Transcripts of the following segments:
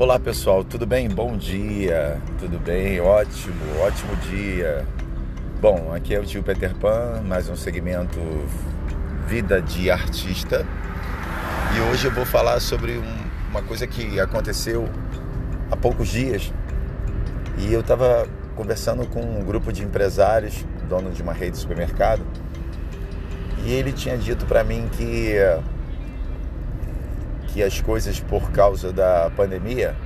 Olá pessoal, tudo bem? Bom dia, tudo bem? Ótimo, ótimo dia. Bom, aqui é o tio Peter Pan, mais um segmento Vida de Artista. E hoje eu vou falar sobre um, uma coisa que aconteceu há poucos dias. E eu estava conversando com um grupo de empresários, dono de uma rede de supermercado, e ele tinha dito para mim que que as coisas por causa da pandemia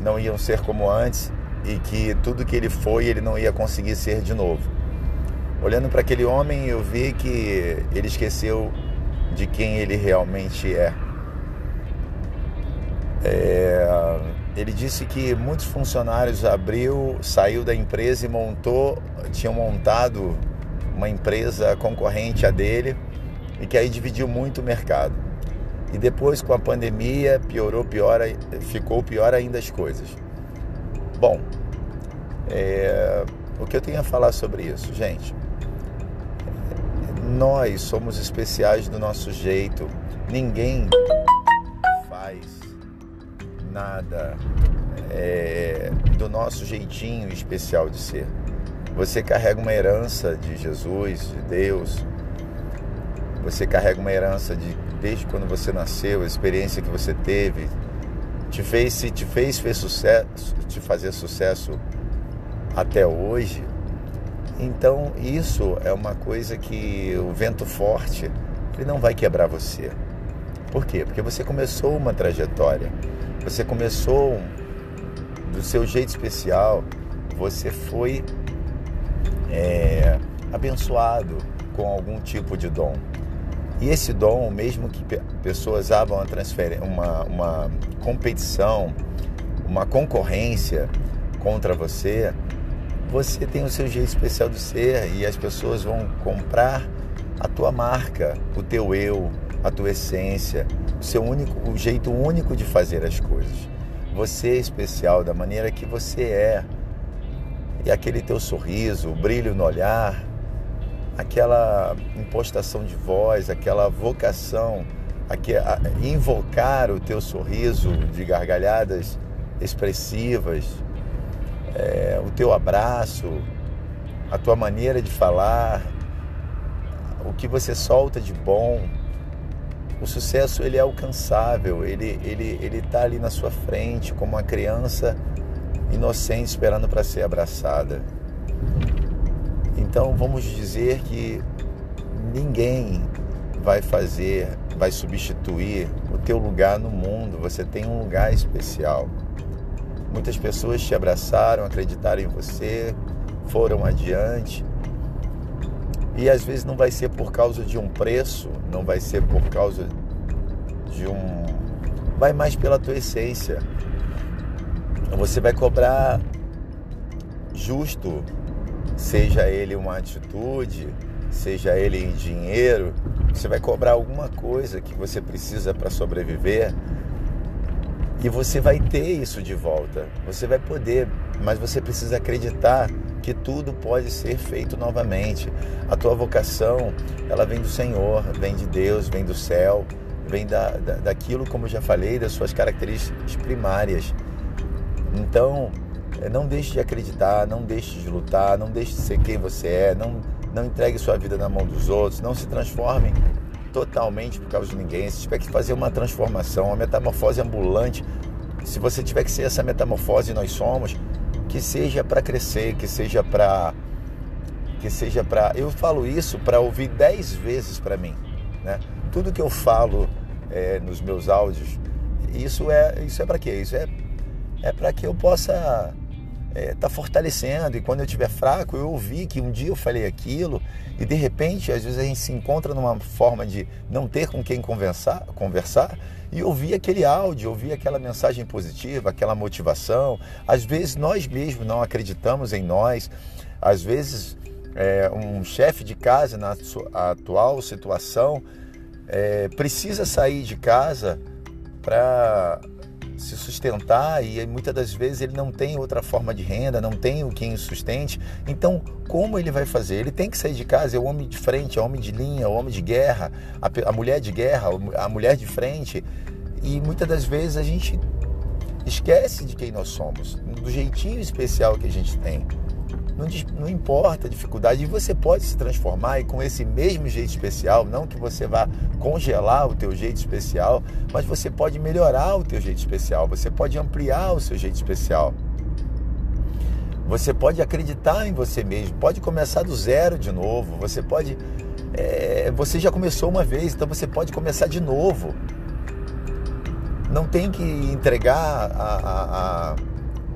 não iam ser como antes e que tudo que ele foi ele não ia conseguir ser de novo. Olhando para aquele homem, eu vi que ele esqueceu de quem ele realmente é. é. Ele disse que muitos funcionários abriu, saiu da empresa e montou, tinham montado uma empresa concorrente a dele e que aí dividiu muito o mercado. E depois com a pandemia piorou, pior, ficou pior ainda as coisas. Bom, é, o que eu tenho a falar sobre isso, gente? Nós somos especiais do nosso jeito. Ninguém faz nada é, do nosso jeitinho especial de ser. Você carrega uma herança de Jesus, de Deus. Você carrega uma herança de desde quando você nasceu, a experiência que você teve, te fez, se te fez, fez sucesso, te fazer sucesso até hoje. Então isso é uma coisa que o vento forte ele não vai quebrar você. Por quê? Porque você começou uma trajetória, você começou do seu jeito especial, você foi é, abençoado com algum tipo de dom. E esse dom, mesmo que pessoas abram uma, uma competição, uma concorrência contra você, você tem o seu jeito especial de ser e as pessoas vão comprar a tua marca, o teu eu, a tua essência, o seu único, o jeito único de fazer as coisas. Você é especial da maneira que você é. E aquele teu sorriso, o brilho no olhar, aquela impostação de voz, aquela vocação, a, invocar o teu sorriso de gargalhadas expressivas, é, o teu abraço, a tua maneira de falar, o que você solta de bom. O sucesso ele é alcançável, ele ele ele está ali na sua frente como uma criança inocente esperando para ser abraçada. Então vamos dizer que ninguém vai fazer, vai substituir o teu lugar no mundo. Você tem um lugar especial. Muitas pessoas te abraçaram, acreditaram em você, foram adiante. E às vezes não vai ser por causa de um preço, não vai ser por causa de um. Vai mais pela tua essência. Você vai cobrar justo seja ele uma atitude, seja ele em dinheiro, você vai cobrar alguma coisa que você precisa para sobreviver e você vai ter isso de volta. Você vai poder, mas você precisa acreditar que tudo pode ser feito novamente. A tua vocação, ela vem do Senhor, vem de Deus, vem do céu, vem da, da, daquilo, como eu já falei, das suas características primárias. Então, não deixe de acreditar, não deixe de lutar, não deixe de ser quem você é, não, não entregue sua vida na mão dos outros, não se transforme totalmente por causa de ninguém. Se tiver que fazer uma transformação, uma metamorfose ambulante, se você tiver que ser essa metamorfose, nós somos, que seja para crescer, que seja para que seja para eu falo isso para ouvir dez vezes para mim, né? Tudo que eu falo é, nos meus áudios, isso é isso é para quê? Isso é é para que eu possa está é, tá fortalecendo. E quando eu estiver fraco, eu ouvi que um dia eu falei aquilo e de repente, às vezes a gente se encontra numa forma de não ter com quem conversar, conversar e ouvir aquele áudio, ouvir aquela mensagem positiva, aquela motivação. Às vezes nós mesmos não acreditamos em nós. Às vezes é, um chefe de casa na atual situação é, precisa sair de casa para se sustentar e muitas das vezes ele não tem outra forma de renda, não tem o quem o sustente. Então, como ele vai fazer? Ele tem que sair de casa, é o homem de frente, é o homem de linha, é o homem de guerra, a, a mulher de guerra, a mulher de frente. E muitas das vezes a gente Esquece de quem nós somos, do jeitinho especial que a gente tem. Não, não, importa a dificuldade, e você pode se transformar e com esse mesmo jeito especial, não que você vá congelar o teu jeito especial, mas você pode melhorar o teu jeito especial, você pode ampliar o seu jeito especial. Você pode acreditar em você mesmo, pode começar do zero de novo, você pode. É, você já começou uma vez, então você pode começar de novo. Não tem que entregar a, a, a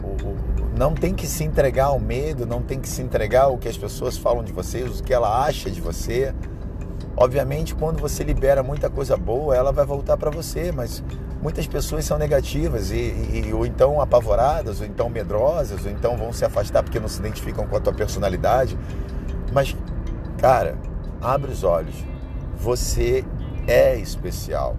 o, não tem que se entregar ao medo, não tem que se entregar ao que as pessoas falam de você, o que ela acha de você. Obviamente, quando você libera muita coisa boa, ela vai voltar para você, mas muitas pessoas são negativas e, e, ou então apavoradas, ou então medrosas, ou então vão se afastar porque não se identificam com a tua personalidade. Mas, cara, abre os olhos. Você é especial.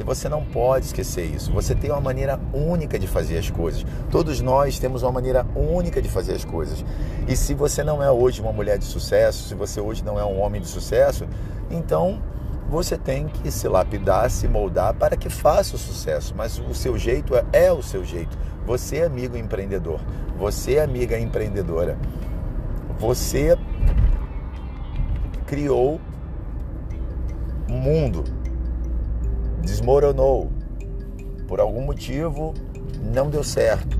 E você não pode esquecer isso. Você tem uma maneira única de fazer as coisas. Todos nós temos uma maneira única de fazer as coisas. E se você não é hoje uma mulher de sucesso, se você hoje não é um homem de sucesso, então você tem que se lapidar, se moldar para que faça o sucesso. Mas o seu jeito é, é o seu jeito. Você, é amigo empreendedor, você, é amiga empreendedora, você criou mundo, desmoronou. Por algum motivo não deu certo.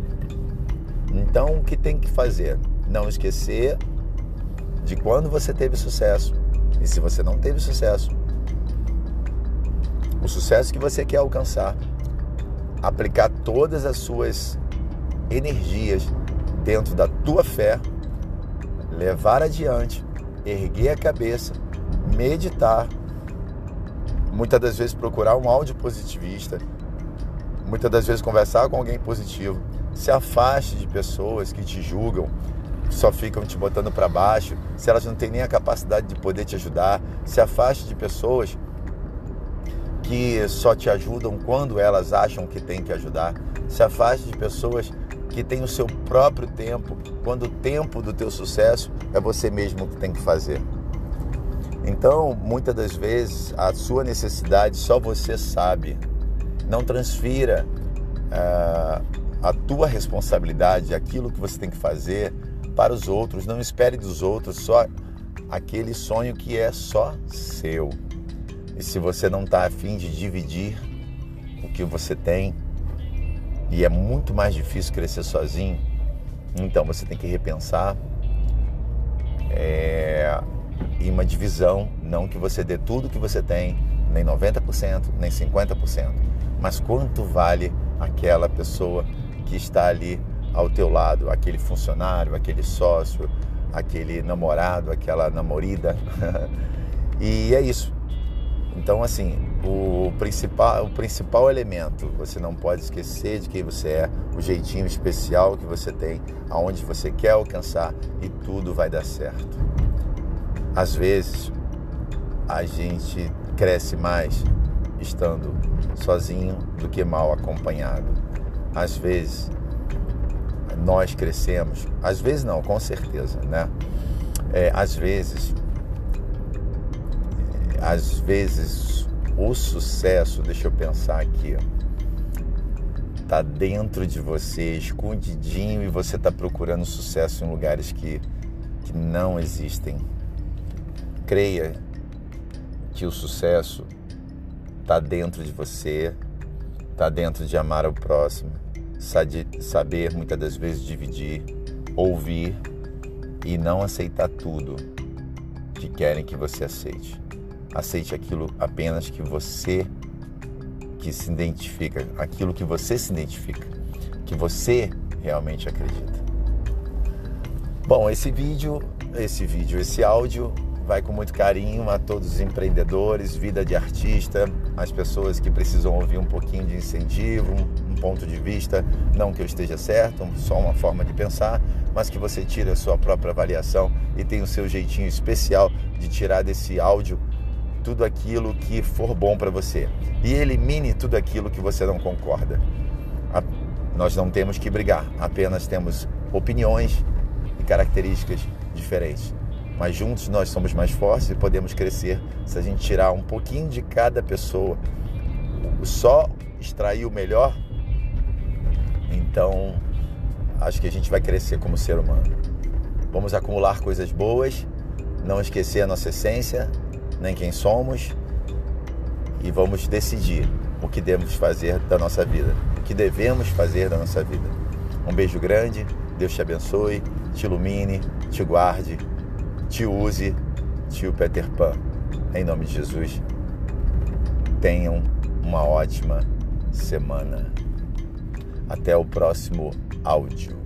Então o que tem que fazer? Não esquecer de quando você teve sucesso. E se você não teve sucesso, o sucesso que você quer alcançar, aplicar todas as suas energias dentro da tua fé, levar adiante, erguer a cabeça, meditar, muitas das vezes procurar um áudio positivista, muitas das vezes conversar com alguém positivo, se afaste de pessoas que te julgam, só ficam te botando para baixo, se elas não têm nem a capacidade de poder te ajudar, se afaste de pessoas que só te ajudam quando elas acham que tem que ajudar. Se afaste de pessoas que têm o seu próprio tempo, quando o tempo do teu sucesso é você mesmo que tem que fazer. Então, muitas das vezes, a sua necessidade só você sabe. Não transfira uh, a tua responsabilidade, aquilo que você tem que fazer para os outros. Não espere dos outros só aquele sonho que é só seu. E se você não está afim de dividir o que você tem, e é muito mais difícil crescer sozinho, então você tem que repensar é, em uma divisão, não que você dê tudo que você tem, nem 90%, nem 50%, mas quanto vale aquela pessoa que está ali ao teu lado, aquele funcionário, aquele sócio, aquele namorado, aquela namorida. e é isso. Então, assim, o principal, o principal elemento, você não pode esquecer de quem você é, o jeitinho especial que você tem, aonde você quer alcançar e tudo vai dar certo. Às vezes, a gente cresce mais estando sozinho do que mal acompanhado. Às vezes, nós crescemos, às vezes não, com certeza, né? É, às vezes às vezes o sucesso, deixa eu pensar aqui, tá dentro de você, escondidinho, e você tá procurando sucesso em lugares que, que não existem. Creia que o sucesso tá dentro de você, tá dentro de amar o próximo, saber muitas das vezes dividir, ouvir e não aceitar tudo que querem que você aceite. Aceite aquilo apenas que você que se identifica, aquilo que você se identifica, que você realmente acredita. Bom, esse vídeo, esse vídeo, esse áudio vai com muito carinho a todos os empreendedores, vida de artista, as pessoas que precisam ouvir um pouquinho de incentivo, um ponto de vista, não que eu esteja certo, só uma forma de pensar, mas que você tire a sua própria avaliação e tenha o seu jeitinho especial de tirar desse áudio tudo aquilo que for bom para você e elimine tudo aquilo que você não concorda. Nós não temos que brigar, apenas temos opiniões e características diferentes. Mas juntos nós somos mais fortes e podemos crescer se a gente tirar um pouquinho de cada pessoa, só extrair o melhor, Então, acho que a gente vai crescer como ser humano. Vamos acumular coisas boas, não esquecer a nossa essência, nem quem somos, e vamos decidir o que devemos fazer da nossa vida, o que devemos fazer da nossa vida. Um beijo grande, Deus te abençoe, te ilumine, te guarde, te use, tio Peter Pan. Em nome de Jesus, tenham uma ótima semana. Até o próximo áudio.